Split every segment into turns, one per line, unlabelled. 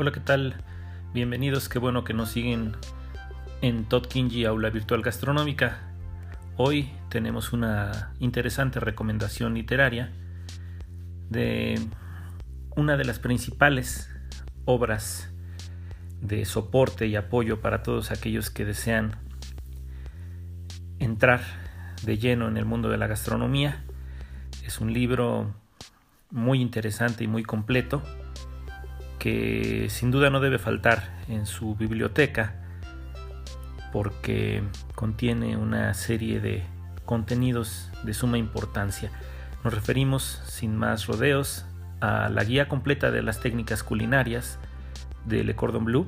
Hola, ¿qué tal? Bienvenidos, qué bueno que nos siguen en Todd Kinji Aula Virtual Gastronómica. Hoy tenemos una interesante recomendación literaria de una de las principales obras de soporte y apoyo para todos aquellos que desean entrar de lleno en el mundo de la gastronomía. Es un libro muy interesante y muy completo que sin duda no debe faltar en su biblioteca porque contiene una serie de contenidos de suma importancia. Nos referimos sin más rodeos a la guía completa de las técnicas culinarias de Le Cordon Bleu,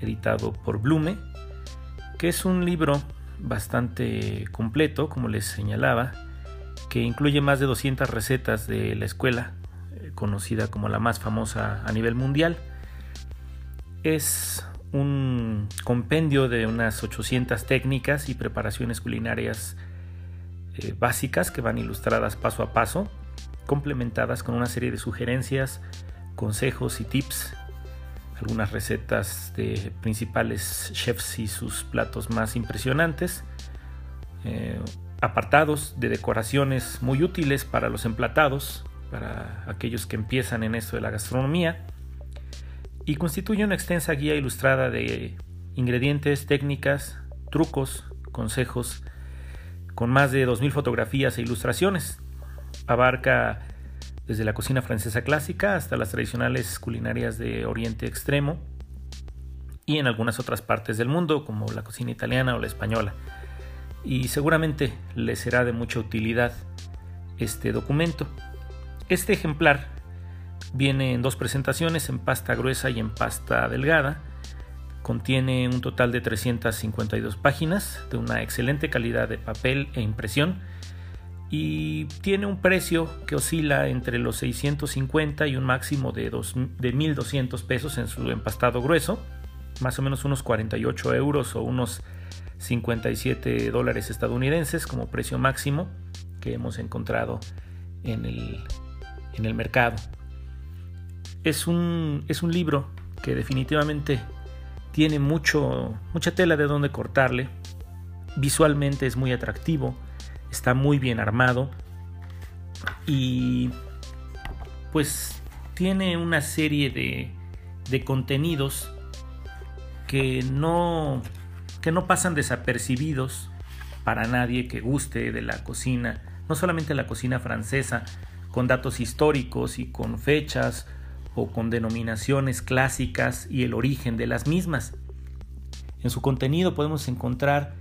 editado por Blume, que es un libro bastante completo, como les señalaba, que incluye más de 200 recetas de la escuela, conocida como la más famosa a nivel mundial. Es un compendio de unas 800 técnicas y preparaciones culinarias eh, básicas que van ilustradas paso a paso, complementadas con una serie de sugerencias, consejos y tips, algunas recetas de principales chefs y sus platos más impresionantes, eh, apartados de decoraciones muy útiles para los emplatados, para aquellos que empiezan en esto de la gastronomía, y constituye una extensa guía ilustrada de ingredientes, técnicas, trucos, consejos, con más de 2.000 fotografías e ilustraciones. Abarca desde la cocina francesa clásica hasta las tradicionales culinarias de Oriente Extremo y en algunas otras partes del mundo, como la cocina italiana o la española. Y seguramente les será de mucha utilidad este documento. Este ejemplar Viene en dos presentaciones, en pasta gruesa y en pasta delgada. Contiene un total de 352 páginas de una excelente calidad de papel e impresión y tiene un precio que oscila entre los 650 y un máximo de, de 1200 pesos en su empastado grueso, más o menos unos 48 euros o unos 57 dólares estadounidenses como precio máximo que hemos encontrado en el, en el mercado. Es un, es un libro que definitivamente tiene mucho, mucha tela de donde cortarle. Visualmente es muy atractivo, está muy bien armado y pues tiene una serie de, de contenidos que no, que no pasan desapercibidos para nadie que guste de la cocina, no solamente la cocina francesa, con datos históricos y con fechas o con denominaciones clásicas y el origen de las mismas. En su contenido podemos encontrar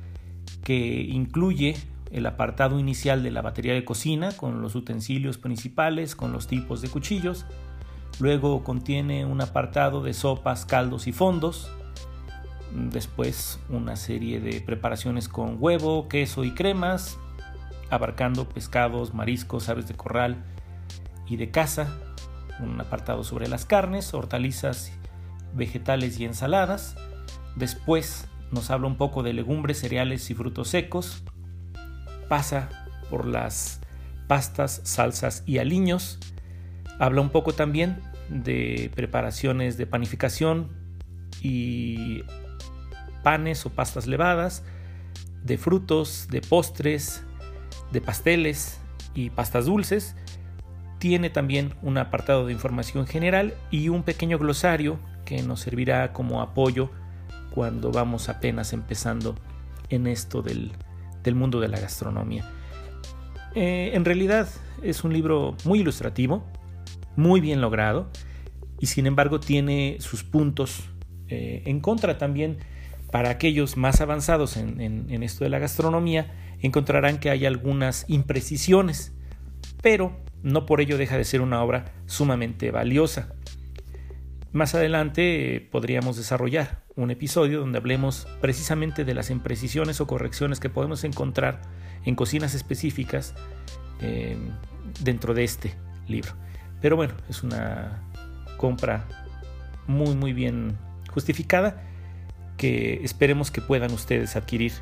que incluye el apartado inicial de la batería de cocina con los utensilios principales, con los tipos de cuchillos. Luego contiene un apartado de sopas, caldos y fondos. Después una serie de preparaciones con huevo, queso y cremas, abarcando pescados, mariscos, aves de corral y de caza un apartado sobre las carnes, hortalizas, vegetales y ensaladas. Después nos habla un poco de legumbres, cereales y frutos secos. Pasa por las pastas, salsas y aliños. Habla un poco también de preparaciones de panificación y panes o pastas levadas, de frutos, de postres, de pasteles y pastas dulces tiene también un apartado de información general y un pequeño glosario que nos servirá como apoyo cuando vamos apenas empezando en esto del, mundo de la gastronomía. Eh, en realidad es un libro muy ilustrativo, muy bien logrado y sin embargo tiene sus puntos eh, en contra también para aquellos más avanzados en, en, esto de la gastronomía encontrarán que hay algunas imprecisiones, pero no por ello deja de ser una obra sumamente valiosa. Más adelante eh, podríamos desarrollar un episodio donde hablemos precisamente de las imprecisiones o correcciones que podemos encontrar en cocinas específicas em, dentro de este libro. Pero bueno, es una compra muy muy bien justificada que esperemos que puedan ustedes adquirir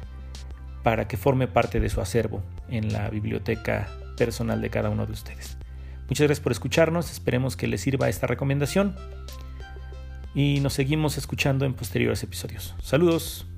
para que forme parte de su acervo en la biblioteca personal de cada uno de ustedes. Muchas gracias por escucharnos, esperemos que les sirva esta recomendación. y nos seguimos escuchando en posteriores episodios. Saludos.